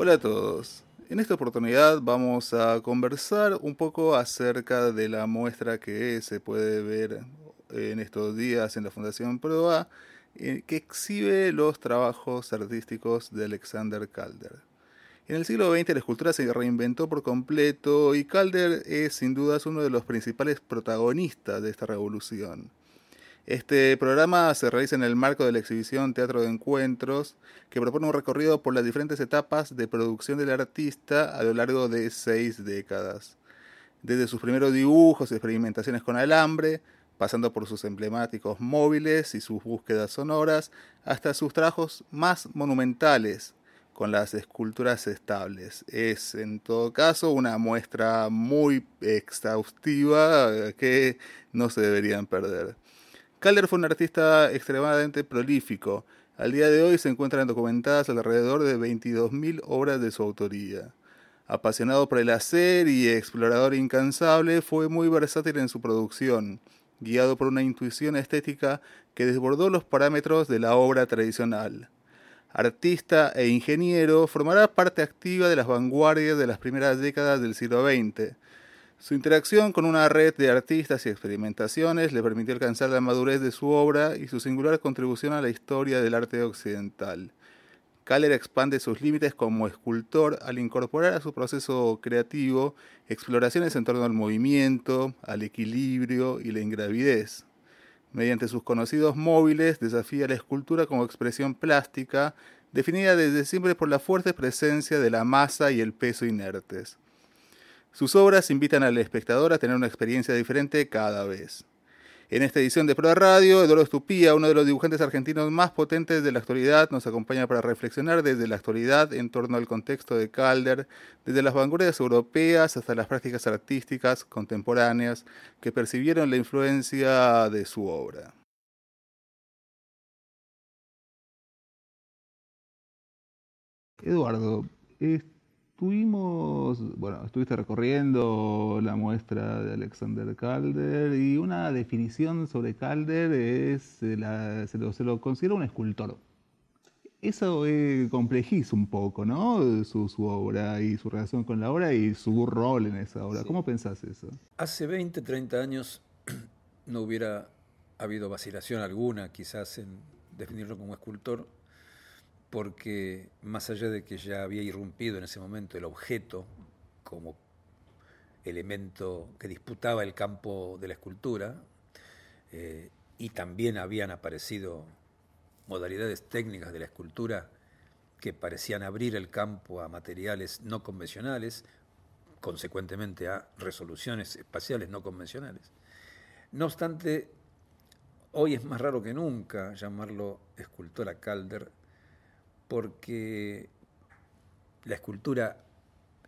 Hola a todos. En esta oportunidad vamos a conversar un poco acerca de la muestra que se puede ver en estos días en la Fundación Proa, eh, que exhibe los trabajos artísticos de Alexander Calder. En el siglo XX la escultura se reinventó por completo y Calder es sin dudas uno de los principales protagonistas de esta revolución. Este programa se realiza en el marco de la exhibición Teatro de Encuentros, que propone un recorrido por las diferentes etapas de producción del artista a lo largo de seis décadas. Desde sus primeros dibujos y experimentaciones con alambre, pasando por sus emblemáticos móviles y sus búsquedas sonoras, hasta sus trabajos más monumentales, con las esculturas estables. Es en todo caso una muestra muy exhaustiva que no se deberían perder. Calder fue un artista extremadamente prolífico. Al día de hoy se encuentran documentadas alrededor de 22.000 obras de su autoría. Apasionado por el hacer y explorador incansable, fue muy versátil en su producción, guiado por una intuición estética que desbordó los parámetros de la obra tradicional. Artista e ingeniero, formará parte activa de las vanguardias de las primeras décadas del siglo XX su interacción con una red de artistas y experimentaciones le permitió alcanzar la madurez de su obra y su singular contribución a la historia del arte occidental. Kaller expande sus límites como escultor al incorporar a su proceso creativo exploraciones en torno al movimiento, al equilibrio y la ingravidez. Mediante sus conocidos móviles desafía la escultura como expresión plástica, definida desde siempre por la fuerte presencia de la masa y el peso inertes. Sus obras invitan al espectador a tener una experiencia diferente cada vez. En esta edición de Pro Radio, Eduardo Estupía, uno de los dibujantes argentinos más potentes de la actualidad, nos acompaña para reflexionar desde la actualidad en torno al contexto de Calder, desde las vanguardias europeas hasta las prácticas artísticas contemporáneas que percibieron la influencia de su obra. Eduardo, Tuvimos, bueno, estuviste recorriendo la muestra de Alexander Calder y una definición sobre Calder es, eh, se, lo, considera un escultor. Eso eh, complejiza un poco, ¿no? Su, obra y su relación con la obra y su rol en esa obra. ¿Cómo pensás eso? Hace 20, 30 años no hubiera habido vacilación alguna quizás en definirlo como escultor porque más allá de que ya había irrumpido en ese momento el objeto como elemento que disputaba el campo de la escultura, eh, y también habían aparecido modalidades técnicas de la escultura que parecían abrir el campo a materiales no convencionales, consecuentemente a resoluciones espaciales no convencionales. No obstante, hoy es más raro que nunca llamarlo escultora Calder, porque la escultura,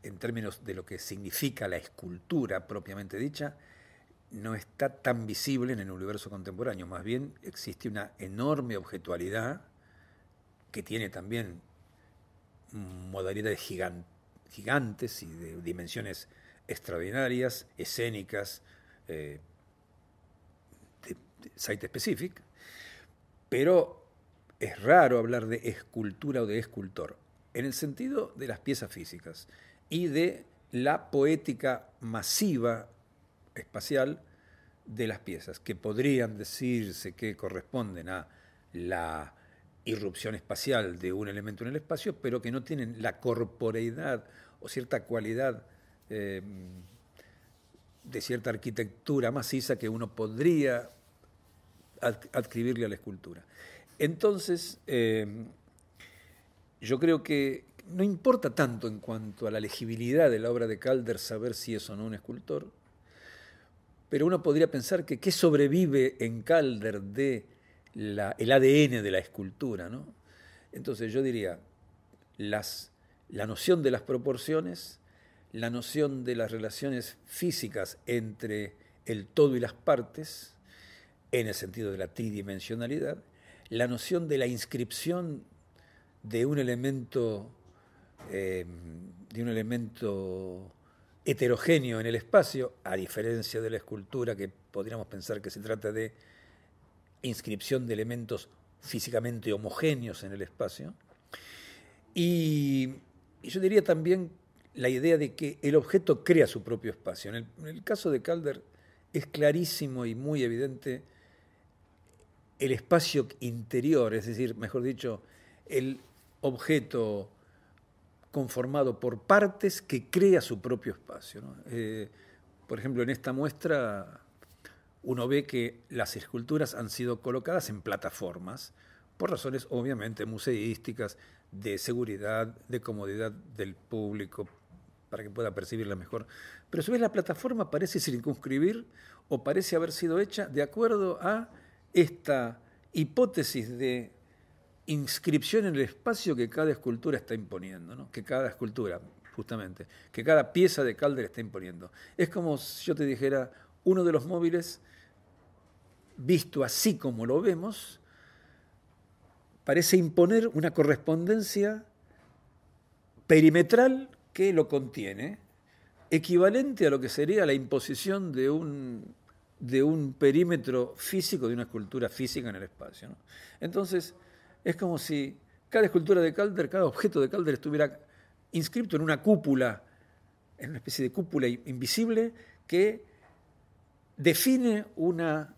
en términos de lo que significa la escultura propiamente dicha, no está tan visible en el universo contemporáneo, más bien existe una enorme objetualidad que tiene también modalidades gigantes y de dimensiones extraordinarias, escénicas, eh, site specific, pero es raro hablar de escultura o de escultor, en el sentido de las piezas físicas y de la poética masiva espacial de las piezas, que podrían decirse que corresponden a la irrupción espacial de un elemento en el espacio, pero que no tienen la corporeidad o cierta cualidad eh, de cierta arquitectura maciza que uno podría adscribirle a la escultura. Entonces, eh, yo creo que no importa tanto en cuanto a la legibilidad de la obra de Calder saber si es o no un escultor, pero uno podría pensar que qué sobrevive en Calder de el ADN de la escultura. ¿no? Entonces yo diría, la noción de las proporciones, la noción de las relaciones físicas entre el todo y las partes, en el sentido de la tridimensionalidad, la noción de la inscripción de un elemento, eh, de un elemento heterogéneo en el espacio, a diferencia de la escultura que podríamos pensar que se trata de inscripción de elementos físicamente homogéneos en el espacio. Y y yo diría también la idea de que el objeto crea su propio espacio. En el, caso de Calder es clarísimo y muy evidente el espacio interior, es decir, mejor dicho, el objeto conformado por partes que crea su propio espacio. Eh, por ejemplo, en esta muestra uno ve que las esculturas han sido colocadas en plataformas, por razones obviamente museísticas, de seguridad, de comodidad del público, para que pueda percibirla mejor. Pero a su vez la plataforma parece circunscribir o parece haber sido hecha de acuerdo a esta hipótesis de inscripción en el espacio que cada escultura está imponiendo, ¿no? que cada escultura, justamente, que cada pieza de Calder está imponiendo. Es como si yo te dijera, uno de los móviles, visto así como lo vemos, parece imponer una correspondencia perimetral que lo contiene, equivalente a lo que sería la imposición de un, de un perímetro físico, de una escultura física en el espacio. Entonces, es como si cada escultura de Calder, cada objeto de Calder estuviera inscrito en una cúpula, en una especie de cúpula invisible que define una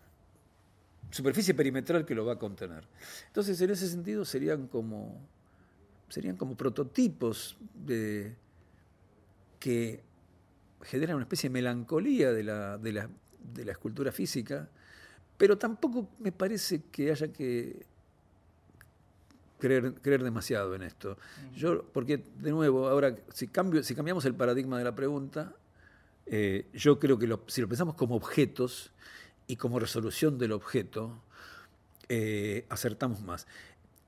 superficie perimetral que lo va a contener. Entonces, en ese sentido, serían como, serían como prototipos de, que generan una especie de melancolía de la, de la, de la escultura física, pero tampoco me parece que haya que creer, creer demasiado en esto. Yo, porque, de nuevo, ahora, si, cambio, si cambiamos el paradigma de la pregunta, eh, yo creo que si lo pensamos como objetos y como resolución del objeto, eh, acertamos más.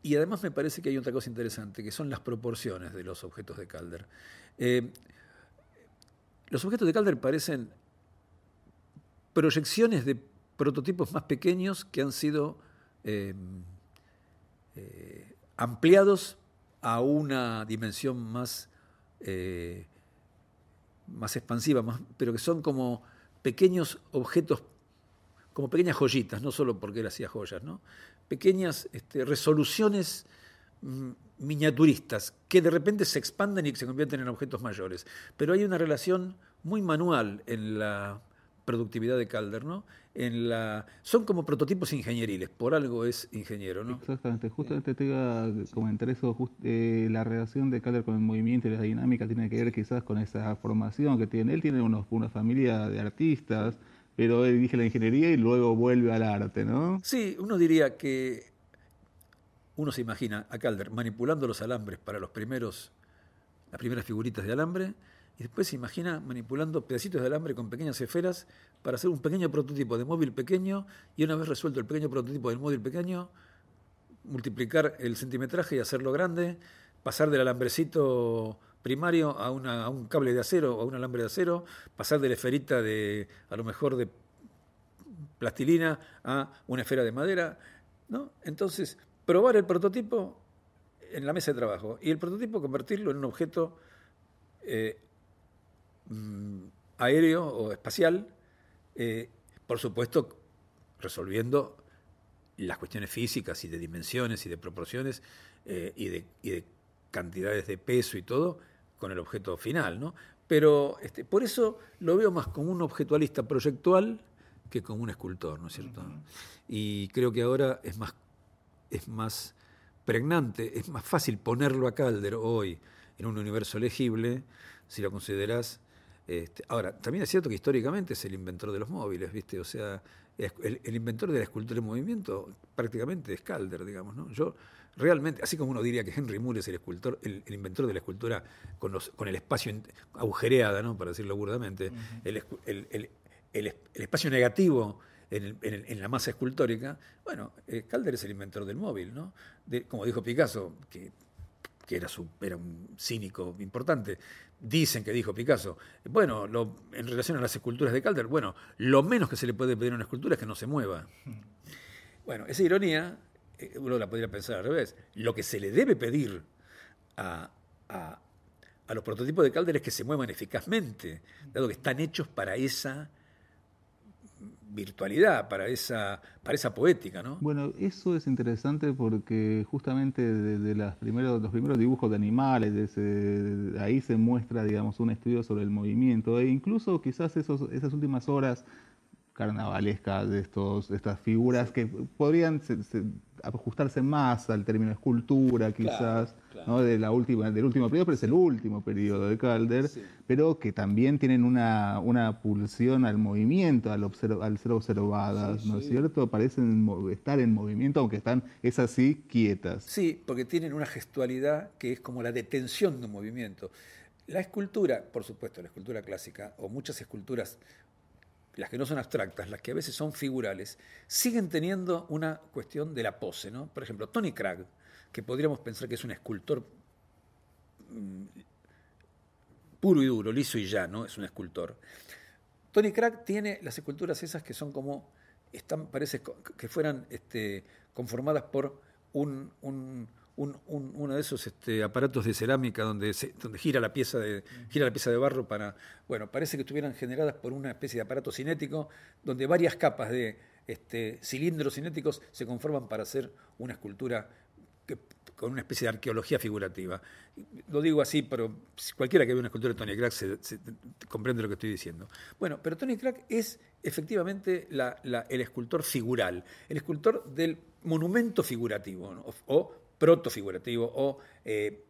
Y además me parece que hay otra cosa interesante, que son las proporciones de los objetos de Calder. Eh, los objetos de Calder parecen proyecciones de prototipos más pequeños que han sido ampliados a una dimensión más, eh, más expansiva, más, pero que son como pequeños objetos, como pequeñas joyitas, no solo porque él hacía joyas, ¿no? pequeñas este, resoluciones mm, miniaturistas que de repente se expanden y se convierten en objetos mayores. Pero hay una relación muy manual en la productividad de Calder, ¿no? En la, son como prototipos ingenieriles, por algo es ingeniero, ¿no? Exactamente, justamente te iba a comentar eso, eh, la relación de Calder con el movimiento y la dinámica tiene que ver quizás con esa formación que tiene. Él tiene unos, una familia de artistas, pero él dirige la ingeniería y luego vuelve al arte, ¿no? Sí, uno diría que uno se imagina a Calder manipulando los alambres para los primeros, las primeras figuritas de alambre, y después se imagina manipulando pedacitos de alambre con pequeñas esferas para hacer un pequeño prototipo de móvil pequeño y una vez resuelto el pequeño prototipo del móvil pequeño, multiplicar el centimetraje y hacerlo grande, pasar del alambrecito primario a, un cable de acero o a un alambre de acero, pasar de la esferita de, a lo mejor de plastilina a una esfera de madera, ¿no? Entonces, probar el prototipo en la mesa de trabajo y el prototipo convertirlo en un objeto eh, Mm, aéreo o espacial, eh, por supuesto resolviendo las cuestiones físicas y de dimensiones y de proporciones eh, y, de, cantidades de peso y todo con el objeto final, ¿no? Pero este, por eso lo veo más como un objetualista proyectual que como un escultor, ¿no es cierto? Y creo que ahora es más, es más pregnante, es más fácil ponerlo a Calder hoy en un universo legible, si lo consideras este, ahora, también es cierto que históricamente es el inventor de los móviles, ¿viste? O sea, el, inventor de la escultura en movimiento prácticamente es Calder, digamos, ¿no? Yo realmente, así como uno diría que Henry Moore es el escultor, el, inventor de la escultura con, los, con el espacio agujereada, ¿no? Para decirlo burdamente, el, espacio negativo en, la masa escultórica, bueno, eh, Calder es el inventor del móvil, ¿no? como dijo Picasso, que, que era, su, era un cínico importante, dicen que dijo Picasso. Bueno, en relación a las esculturas de Calder, bueno, lo menos que se le puede pedir a una escultura es que no se mueva. Bueno, esa ironía, eh, uno la podría pensar al revés. Lo que se le debe pedir a, los prototipos de Calder es que se muevan eficazmente, dado que están hechos para esa virtualidad, para esa, para esa poética, ¿no? Bueno, eso es interesante porque justamente de, las primeros, los primeros dibujos de animales, ahí se muestra, digamos, un estudio sobre el movimiento e incluso quizás esas últimas horas carnavalescas de estos, estas figuras que podrían ajustarse más al término escultura, quizás, ¿no? de la última, del último periodo, pero es el último periodo de Calder, pero que también tienen una, una pulsión al movimiento, al, al ser observadas, ¿no es cierto? Parecen estar en movimiento, aunque están, es así, quietas. Sí, porque tienen una gestualidad que es como la detención de un movimiento. La escultura, por supuesto, la escultura clásica, o muchas esculturas las que no son abstractas, las que a veces son figurales, siguen teniendo una cuestión de la pose. ¿no? Por ejemplo, Tony Cragg, que podríamos pensar que es un escultor mm, puro y duro, liso y llano, es un escultor. Tony Cragg tiene las esculturas esas que son como, están, parece que fueran este, conformadas por un, uno de esos este, aparatos de cerámica donde, donde gira, la pieza de, gira la pieza de barro para... Bueno, parece que estuvieran generadas por una especie de aparato cinético donde varias capas de este, cilindros cinéticos se conforman para hacer una escultura con una especie de arqueología figurativa. Lo digo así, pero cualquiera que vea una escultura de Tony Crack se, comprende lo que estoy diciendo. Bueno, pero Tony Crack es efectivamente el escultor figural, el escultor del monumento figurativo, o proto-figurativo o eh,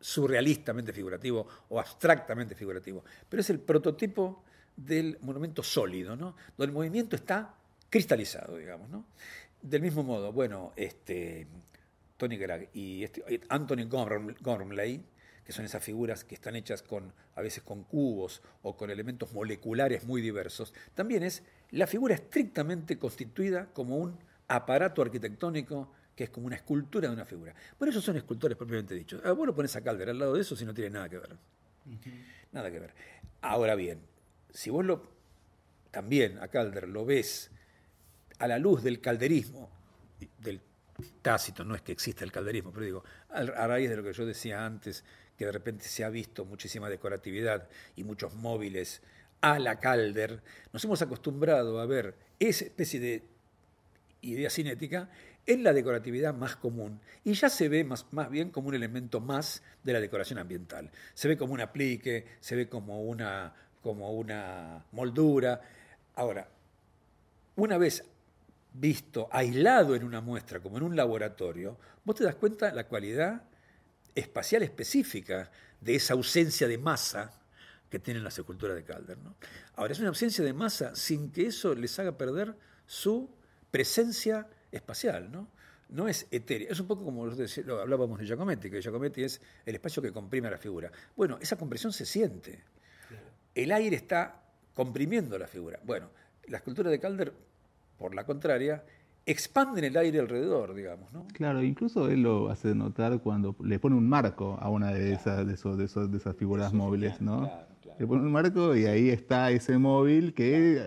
surrealistamente figurativo o abstractamente figurativo, pero es el prototipo del monumento sólido, ¿no? donde el movimiento está cristalizado, digamos. ¿no? Del mismo modo, bueno, este, Tony Gragg y este, Anthony Gormley, que son esas figuras que están hechas con, a veces con cubos o con elementos moleculares muy diversos, también es la figura estrictamente constituida como un aparato arquitectónico que es como una escultura de una figura. Bueno, esos son escultores propiamente dichos. Ah, vos lo pones a Calder al lado de eso si no tiene nada que ver. Nada que ver. Ahora bien, si vos lo también a Calder lo ves a la luz del calderismo, del tácito, no es que exista el calderismo, pero digo, a raíz de lo que yo decía antes, que de repente se ha visto muchísima decoratividad y muchos móviles a la Calder, nos hemos acostumbrado a ver esa especie de idea cinética es la decoratividad más común y ya se ve más, más bien como un elemento más de la decoración ambiental. Se ve como un aplique, se ve como una, como una moldura. Ahora, una vez visto aislado en una muestra, como en un laboratorio, vos te das cuenta la cualidad espacial específica de esa ausencia de masa que tienen las esculturas de Calder. Ahora, es una ausencia de masa sin que eso les haga perder su presencia espacial, ¿no? No es etéreo. Es un poco como lo hablábamos de Giacometti, que Giacometti es el espacio que comprime a la figura. Bueno, esa compresión se siente. El aire está comprimiendo la figura. Bueno, la escultura de Calder, por la contraria, expanden el aire alrededor, digamos, ¿no? Claro, incluso él lo hace notar cuando le pone un marco a una de esas, de, esos, de, esas figuras móviles, ¿no? Le pone un marco y ahí está ese móvil que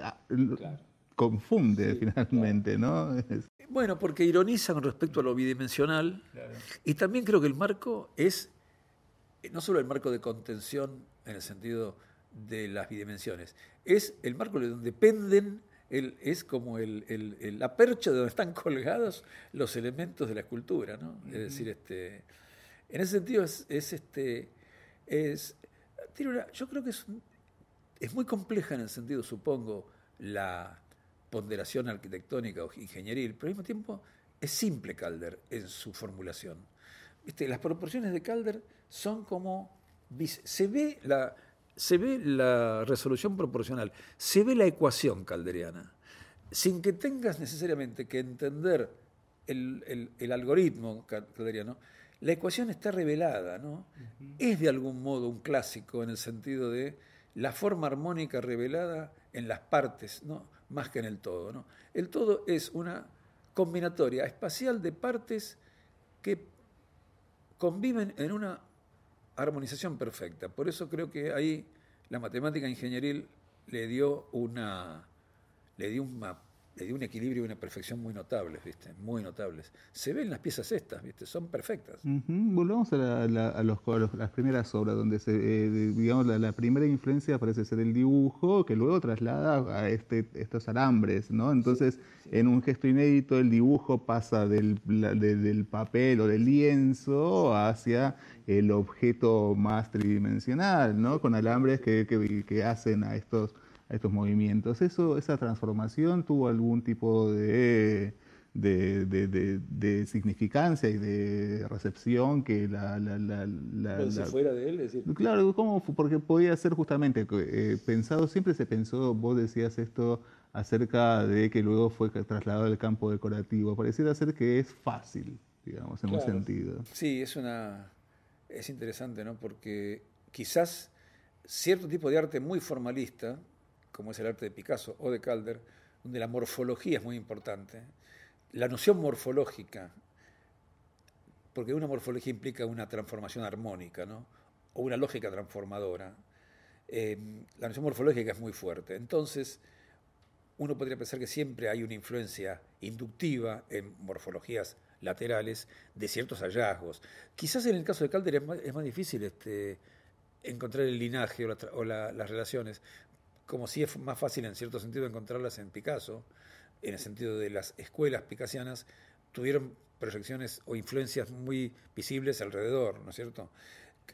confunde finalmente, ¿no? Bueno, porque ironiza con respecto a lo bidimensional y también creo que el marco es no solo el marco de contención en el sentido de las bidimensiones, es el marco de donde dependen, el, es como el, la percha de donde están colgados los elementos de la escultura, ¿no? Es decir, este, en ese sentido es, este, es, yo creo que es, es muy compleja en el sentido, supongo, la, ponderación arquitectónica o ingenieril, pero al mismo tiempo es simple Calder en su formulación. Las proporciones de Calder son como... Se ve, la, se ve la resolución proporcional, se ve la ecuación calderiana, sin que tengas necesariamente que entender el, algoritmo calderiano, la ecuación está revelada, ¿no? Es de algún modo un clásico en el sentido de la forma armónica revelada en las partes, ¿no? Más que en el todo. ¿no? El todo es una combinatoria espacial de partes que conviven en una armonización perfecta. Por eso creo que ahí la matemática ingenieril le dio una, le dio le dio un equilibrio y una perfección muy notables, ¿viste? Muy notables. Se ven las piezas estas, ¿viste? Son perfectas. Volvamos a, las primeras obras, donde se, eh, digamos, la, primera influencia parece ser el dibujo, que luego traslada a este, estos alambres, ¿no? Entonces, en un gesto inédito, el dibujo pasa del, del papel o del lienzo hacia el objeto más tridimensional, ¿no? Con alambres que, que, que hacen a estos estos movimientos. Eso, ¿Esa transformación tuvo algún tipo de, de, significancia y de recepción que la... la, la, fuera de él? decir. Claro, ¿cómo? porque podía ser justamente eh, pensado, siempre se pensó, vos decías esto acerca de que luego fue trasladado al campo decorativo. Pareciera ser que es fácil, digamos, en un sentido. Sí, es una... Es interesante, ¿no? Porque quizás cierto tipo de arte muy formalista, como es el arte de Picasso o de Calder, donde la morfología es muy importante. La noción morfológica, porque una morfología implica una transformación armónica, ¿no? o una lógica transformadora. Eh, la noción morfológica es muy fuerte. Entonces, uno podría pensar que siempre hay una influencia inductiva en morfologías laterales de ciertos hallazgos. Quizás en el caso de Calder es más, difícil este, encontrar el linaje o, las relaciones, como si es más fácil en cierto sentido encontrarlas en Picasso, en el sentido de las escuelas picasianas, tuvieron proyecciones o influencias muy visibles alrededor, ¿no es cierto?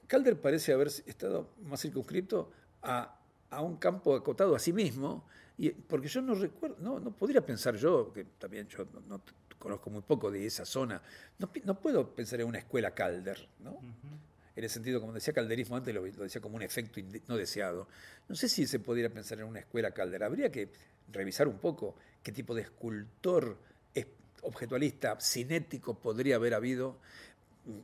Calder parece haber estado más circunscrito a, un campo acotado a sí mismo, y, porque yo no recuerdo, no, no podría pensar yo, que también yo no, conozco muy poco de esa zona, no, puedo pensar en una escuela Calder, ¿no? En el sentido, como decía Calderismo antes, lo, decía como un efecto no deseado. No sé si se pudiera pensar en una escuela Caldera. Habría que revisar un poco qué tipo de escultor objetualista, cinético podría haber habido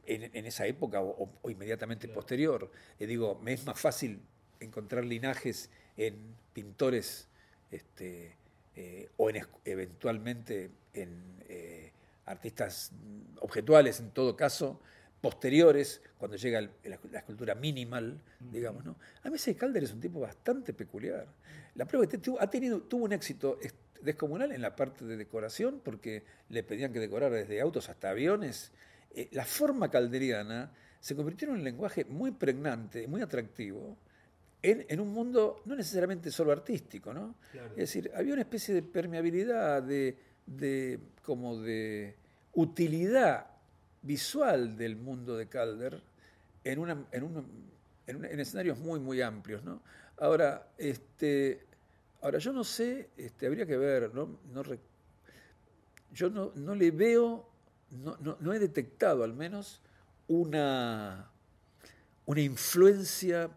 en, esa época o, inmediatamente posterior. Eh, digo, me es más fácil encontrar linajes en pintores este, eh, o en, eventualmente en eh, artistas objetuales en todo caso, posteriores, cuando llega la, escultura minimal, digamos, ¿no? A mí ese Calder es un tipo bastante peculiar. La prueba que tuvo, ha tenido, tuvo un éxito descomunal en la parte de decoración, porque le pedían que decorara desde autos hasta aviones. Eh, la forma calderiana se convirtió en un lenguaje muy pregnante, muy atractivo, en, un mundo no necesariamente solo artístico, ¿no? Es decir, había una especie de permeabilidad, de, de como de utilidad visual del mundo de Calder en, en, en, escenarios muy, muy amplios. ¿no? Ahora, este, ahora, yo no sé, este, habría que ver, ¿no? no yo no, no, le veo, no, no, he detectado al menos una, una influencia,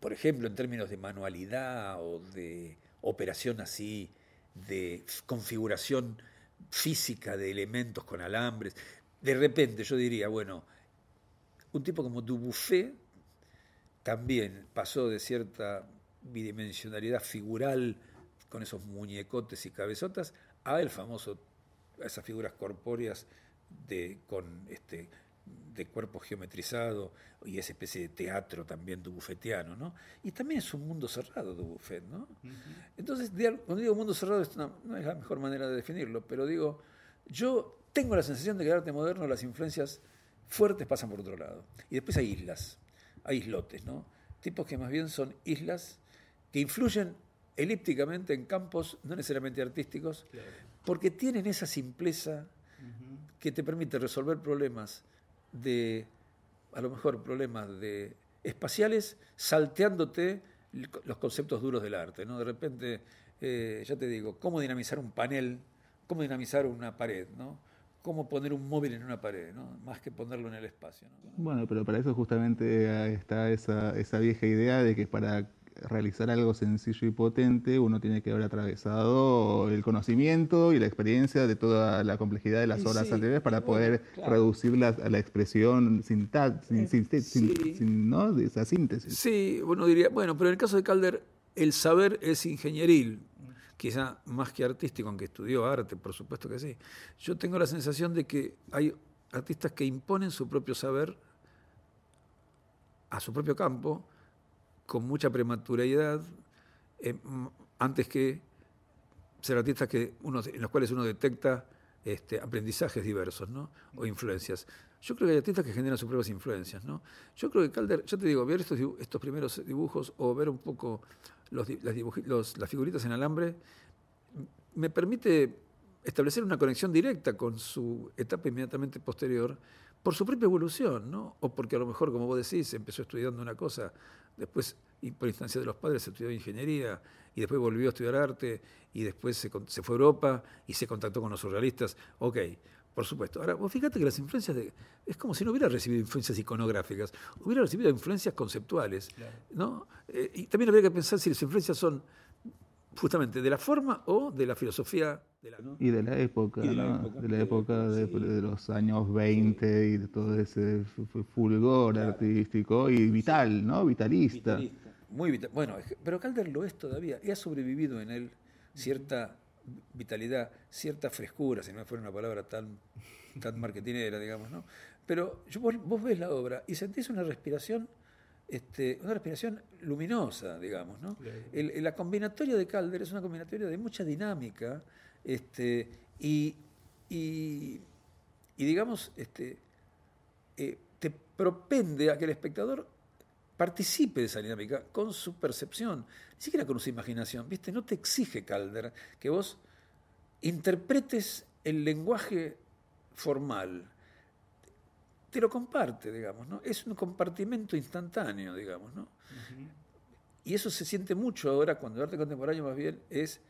por ejemplo, en términos de manualidad o de operación así, de configuración física de elementos con alambres. De repente yo diría, bueno, un tipo como Dubuffet también pasó de cierta bidimensionalidad figural con esos muñecotes y cabezotas a el famoso a esas figuras corpóreas de con este de cuerpo geometrizado y esa especie de teatro también dubufetiano, ¿no? Y también es un mundo cerrado Dubuffet, ¿no? Entonces, cuando digo mundo cerrado, esto no, es la mejor manera de definirlo, pero digo, yo tengo la sensación de que el arte moderno, las influencias fuertes pasan por otro lado. Y después hay islas, hay islotes, ¿no? Tipos que más bien son islas que influyen elípticamente en campos no necesariamente artísticos, porque tienen esa simpleza que te permite resolver problemas de, a lo mejor problemas de espaciales, salteándote los conceptos duros del arte. ¿no? De repente, eh, ya te digo, cómo dinamizar un panel, cómo dinamizar una pared, ¿no? Cómo poner un móvil en una pared, ¿no? más que ponerlo en el espacio. Bueno, pero para eso justamente está esa, esa vieja idea de que para realizar algo sencillo y potente, uno tiene que haber atravesado el conocimiento y la experiencia de toda la complejidad de las obras anteriores para poder reducirla a la expresión sin, sin, sin, ¿no? de esa síntesis. Sí, uno diría, bueno, pero en el caso de Calder, el saber es ingenieril, quizá más que artístico, aunque estudió arte, por supuesto que sí. Yo tengo la sensación de que hay artistas que imponen su propio saber a su propio campo, con mucha prematuralidad, eh, antes que ser artistas que uno, en los cuales uno detecta este, aprendizajes diversos, ¿no? O influencias. Yo creo que hay artistas que generan sus propias influencias, ¿no? Yo creo que Calder, yo te digo, ver estos, estos primeros dibujos o ver un poco las, figuritas en alambre me permite establecer una conexión directa con su etapa inmediatamente posterior por su propia evolución, ¿no? O porque a lo mejor, como vos decís, empezó estudiando una cosa, después, por instancia de los padres, estudió ingeniería, y después volvió a estudiar arte, y después se, se fue a Europa y se contactó con los surrealistas. Ok, por supuesto. Ahora, vos fíjate que las influencias de. Es como si no hubiera recibido influencias iconográficas, hubiera recibido influencias conceptuales. ¿no? Eh, y también habría que pensar si las influencias son justamente de la forma o de la filosofía. De la, Y de la época, de la época, de, los años 20 y de todo ese fulgor artístico y vital, ¿no? Vitalista. Muy vital. Bueno, pero Calder lo es todavía y ha sobrevivido en él cierta vitalidad, cierta frescura, si no fuera una palabra tan, tan marketinera, digamos, ¿no? Pero vos, ves la obra y sentís una respiración, este, una respiración luminosa, digamos, ¿no? la combinatoria de Calder es una combinatoria de mucha dinámica, este, y, y, digamos, este, eh, te propende a que el espectador participe de esa dinámica con su percepción, ni siquiera con su imaginación, ¿viste? No te exige Calder que vos interpretes el lenguaje formal. Te lo comparte, digamos, ¿no? Es un compartimento instantáneo, digamos, ¿no? Y eso se siente mucho ahora cuando el arte contemporáneo más bien es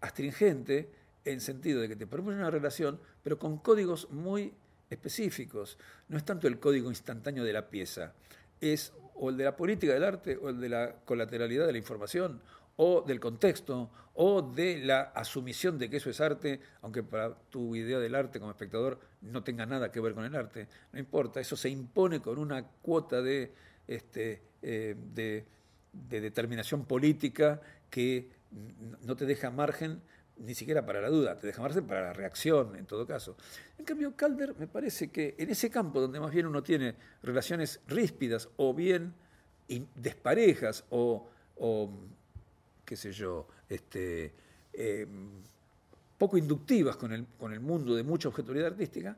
astringente en sentido de que te propone una relación, pero con códigos muy específicos. No es tanto el código instantáneo de la pieza, es o el de la política del arte, o el de la colateralidad de la información, o del contexto, o de la asumición de que eso es arte, aunque para tu idea del arte como espectador no tenga nada que ver con el arte. No importa, eso se impone con una cuota de, este, eh, de, de determinación política que no te deja margen ni siquiera para la duda, te deja margen para la reacción en todo caso. En cambio, Calder me parece que en ese campo donde más bien uno tiene relaciones ríspidas o bien desparejas o, qué sé yo, este, em, poco inductivas con el, con el mundo de mucha objetividad artística,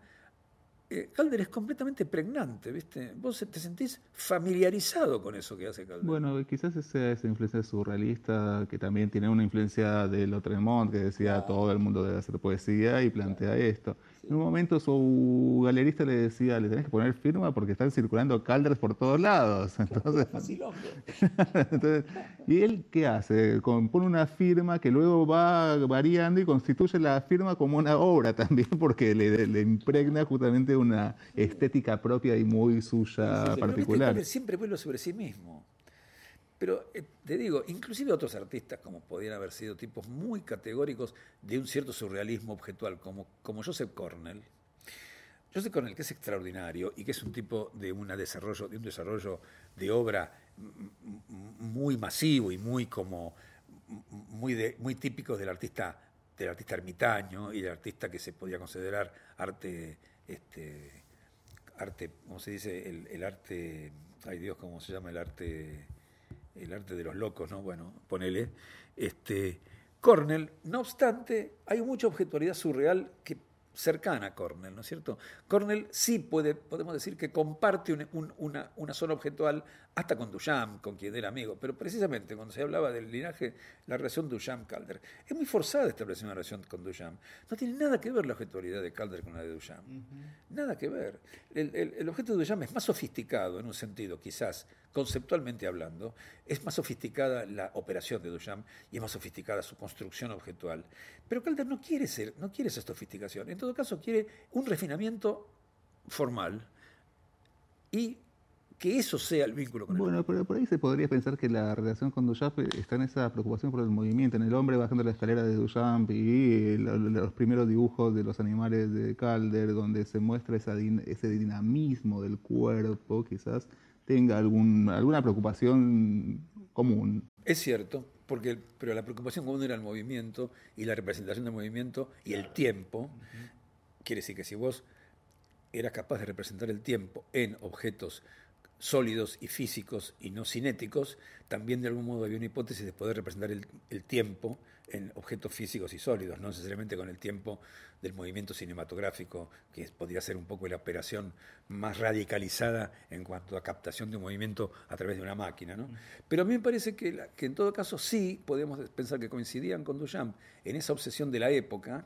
eh, Calder es completamente pregnante, ¿viste? Vos te sentís familiarizado con eso que hace Calder. Bueno, quizás esa, esa influencia surrealista que también tiene una influencia de Lotremont, que decía todo el mundo debe hacer poesía y plantea esto. En un momento su galerista le decía, le tenés que poner firma porque están circulando calders por todos lados. Entonces, ¿Y él qué hace? Pone una firma que luego va variando y constituye la firma como una obra también porque le, impregna justamente una estética propia y muy suya particular. siempre vuelve sobre sí mismo. Pero eh, te digo, inclusive otros artistas, como podían haber sido tipos muy categóricos de un cierto surrealismo objetual, como, como Joseph Cornell. Joseph Cornell, que es extraordinario y que es un tipo de, una desarrollo, de un desarrollo de obra muy masivo y muy como muy, de, muy típico del artista del artista ermitaño y del artista que se podía considerar arte este arte cómo se dice el, el arte ay Dios cómo se llama el arte el arte de los locos, ¿no? Bueno, ponele. Este, Cornell, no obstante, hay mucha objetualidad surreal que cercana a Cornell, ¿no es cierto? Cornell sí puede, podemos decir que comparte una, una, zona objetual hasta con Duchamp, con quien era amigo, pero precisamente cuando se hablaba del linaje, la relación Duchamp-Calder, es muy forzada establecer una relación con Duchamp. No tiene nada que ver la objetualidad de Calder con la de Duchamp. Nada que ver. El, el objeto de Duchamp es más sofisticado en un sentido, quizás, conceptualmente hablando, es más sofisticada la operación de Duchamp y es más sofisticada su construcción objetual. Pero Calder no quiere, ser, no quiere esa sofisticación, en todo caso quiere un refinamiento formal y que eso sea el vínculo con el Bueno, pero por ahí se podría pensar que la relación con Duchamp está en esa preocupación por el movimiento, en el hombre bajando la escalera de Duchamp y los primeros dibujos de los animales de Calder, donde se muestra esa, ese dinamismo del cuerpo, quizás tenga algún, alguna preocupación común. Es cierto, porque, pero la preocupación común era el movimiento y la representación del movimiento y el tiempo. Quiere decir que si vos eras capaz de representar el tiempo en objetos sólidos y físicos y no cinéticos, también de algún modo había una hipótesis de poder representar el, tiempo en objetos físicos y sólidos, no necesariamente con el tiempo del movimiento cinematográfico, que podría ser un poco la operación más radicalizada en cuanto a captación de un movimiento a través de una máquina. ¿no? Pero a mí me parece que, que en todo caso sí podemos pensar que coincidían con Duchamp en esa obsesión de la época,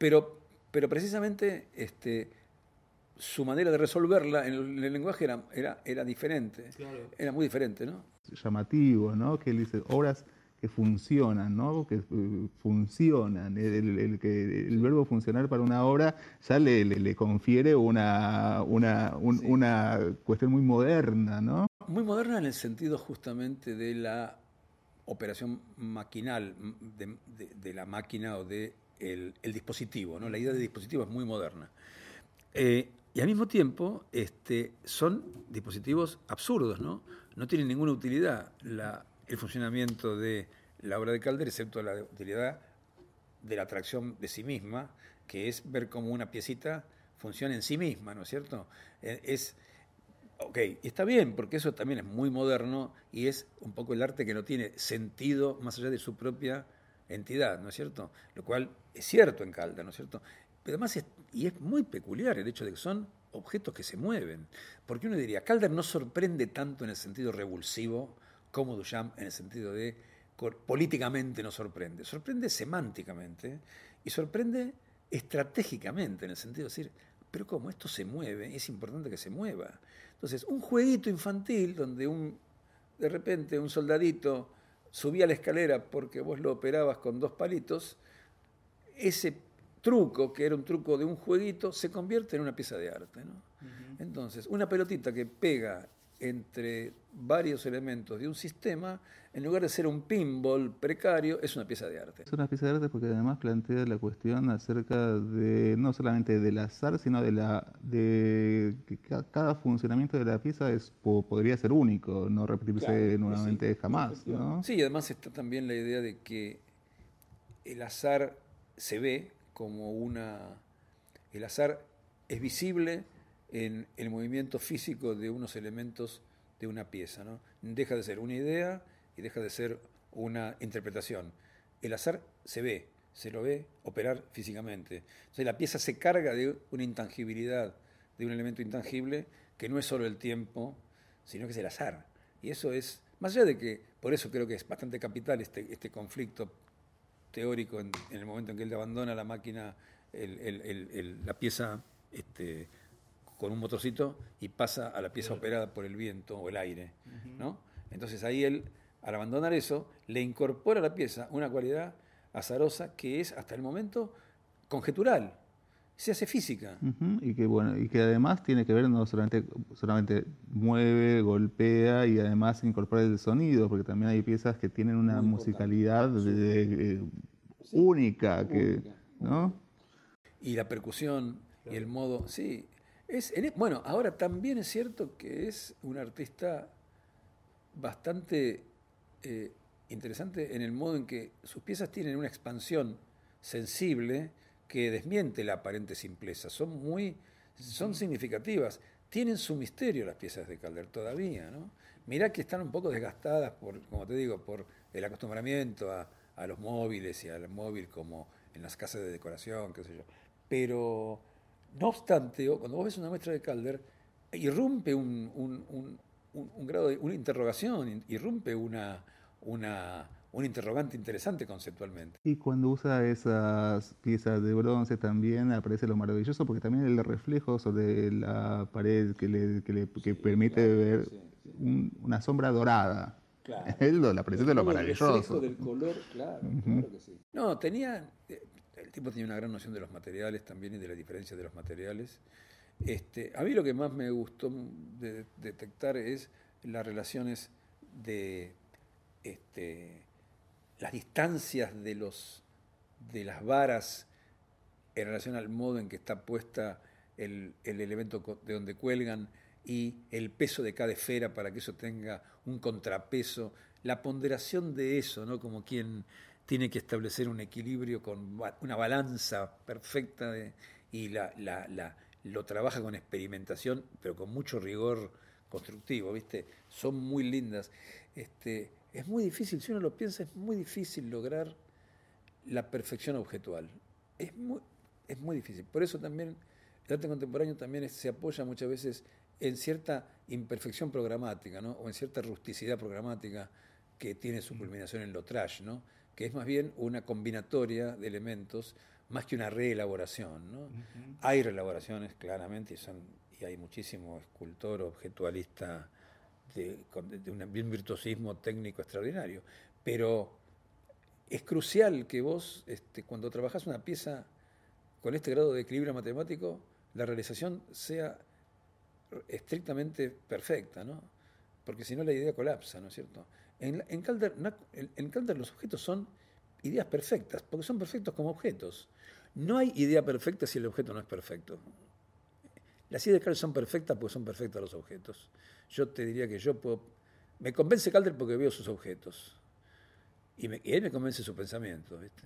pero, pero precisamente este, su manera de resolverla en el, lenguaje era, era, era diferente, era muy diferente, ¿no? Llamativo, ¿no? Que él dice obras que funcionan, ¿no? Que eh, funcionan. El, que, el verbo funcionar para una obra ya le, le, confiere una, una, una cuestión muy moderna, ¿no? Muy moderna en el sentido justamente de la operación maquinal, de, de, la máquina o de el, dispositivo, ¿no? La idea de dispositivo es muy moderna. Eh, y al mismo tiempo este, son dispositivos absurdos, ¿no? No tienen ninguna utilidad el funcionamiento de la obra de Calder, excepto la utilidad de la atracción de sí misma, que es ver cómo una piecita funciona en sí misma, ¿no es cierto? Eh, es, ok, está bien, porque eso también es muy moderno y es un poco el arte que no tiene sentido más allá de su propia entidad, ¿no es cierto? Lo cual es cierto en Calder, ¿no es cierto? Pero además, es, y es muy peculiar el hecho de que son objetos que se mueven. Porque uno diría, Calder no sorprende tanto en el sentido revulsivo como Duchamp en el sentido de políticamente no sorprende. Sorprende semánticamente y sorprende estratégicamente en el sentido de decir, pero ¿cómo? Esto se mueve, es importante que se mueva. Entonces, un jueguito infantil donde un, de repente un soldadito subía la escalera porque vos lo operabas con dos palitos, ese truco, que era un truco de un jueguito, se convierte en una pieza de arte. ¿no? Entonces, una pelotita que pega entre varios elementos de un sistema, en lugar de ser un pinball precario, es una pieza de arte. Es una pieza de arte porque además plantea la cuestión acerca de no solamente del azar, sino de la de que cada funcionamiento de la pieza es podría ser único, no repetirse nuevamente jamás. ¿no? Sí, y además está también la idea de que el azar se ve como una... El azar es visible en el movimiento físico de unos elementos de una pieza. ¿no? Deja de ser una idea y deja de ser una interpretación. El azar se ve, se lo ve operar físicamente. Entonces la pieza se carga de una intangibilidad, de un elemento intangible que no es solo el tiempo, sino que es el azar. Y eso es, más allá de que, por eso creo que es bastante capital este, este conflicto teórico en, el momento en que él abandona la máquina, la pieza este, con un motorcito y pasa a la pieza operada por el viento o el aire. ¿no? Entonces ahí él, al abandonar eso, le incorpora a la pieza una cualidad azarosa que es hasta el momento conjetural, se hace física. Y que bueno, y que además tiene que ver no solamente, solamente mueve, golpea y además incorpora el sonido, porque también hay piezas que tienen una musicalidad eh, única, que, ¿no? Y la percusión y el modo, sí. Es, e, bueno, ahora también es cierto que es un artista bastante eh, interesante en el modo en que sus piezas tienen una expansión sensible que desmiente la aparente simpleza. Son muy, son significativas. Tienen su misterio las piezas de Calder todavía, ¿no? Mirá que están un poco desgastadas por, como te digo, por el acostumbramiento a, los móviles y al móvil como en las casas de decoración, qué sé yo. Pero, no obstante, cuando vos ves una muestra de Calder, irrumpe un, un, un grado de una interrogación, irrumpe una, una un interrogante interesante conceptualmente. Y cuando usa esas piezas de bronce también aparece lo maravilloso porque también el reflejo sobre la pared que le, que le que permite ver una sombra dorada. Claro. La presencia de lo maravilloso. El reflejo del color, claro, claro que sí. No, tenía, eh, el tipo tenía una gran noción de los materiales también y de la diferencia de los materiales. Este, a mí lo que más me gustó de detectar es las relaciones de este, las distancias de, las varas en relación al modo en que está puesta el, elemento de donde cuelgan y el peso de cada esfera para que eso tenga un contrapeso, la ponderación de eso, ¿no? como quien tiene que establecer un equilibrio con una balanza perfecta y la, la, lo trabaja con experimentación, pero con mucho rigor constructivo, ¿viste? Son muy lindas. Este, es muy difícil, si uno lo piensa, es muy difícil lograr la perfección objetual. Es muy, es muy difícil. Por eso también el arte contemporáneo también se apoya muchas veces en cierta imperfección programática, ¿no? o en cierta rusticidad programática que tiene su culminación en lo trash, ¿no? Que es más bien una combinatoria de elementos más que una reelaboración. ¿no? Hay reelaboraciones, claramente, y, son, y hay muchísimo escultor objetualista de, de un virtuosismo técnico extraordinario, pero es crucial que vos, este, cuando trabajás una pieza con este grado de equilibrio matemático, la realización sea estrictamente perfecta, ¿no? Porque si no la idea colapsa, ¿no es cierto? En, en, Calder, en Calder los objetos son ideas perfectas, porque son perfectos como objetos. No hay idea perfecta si el objeto no es perfecto. Las ideas de Calder son perfectas porque son perfectas los objetos. Yo te diría que yo puedo... Me convence Calder porque veo sus objetos. Y, me, y él me convence su pensamiento. ¿viste?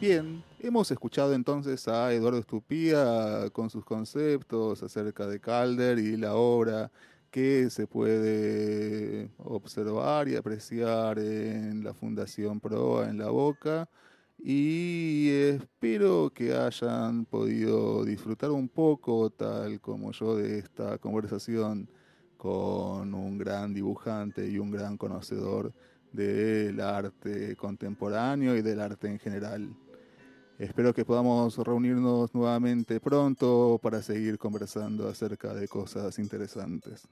Bien, hemos escuchado entonces a Eduardo Estupía con sus conceptos acerca de Calder y la obra que se puede observar y apreciar en la Fundación Proa en La Boca y espero que hayan podido disfrutar un poco, tal como yo, de esta conversación con un gran dibujante y un gran conocedor del arte contemporáneo y del arte en general. Espero que podamos reunirnos nuevamente pronto para seguir conversando acerca de cosas interesantes.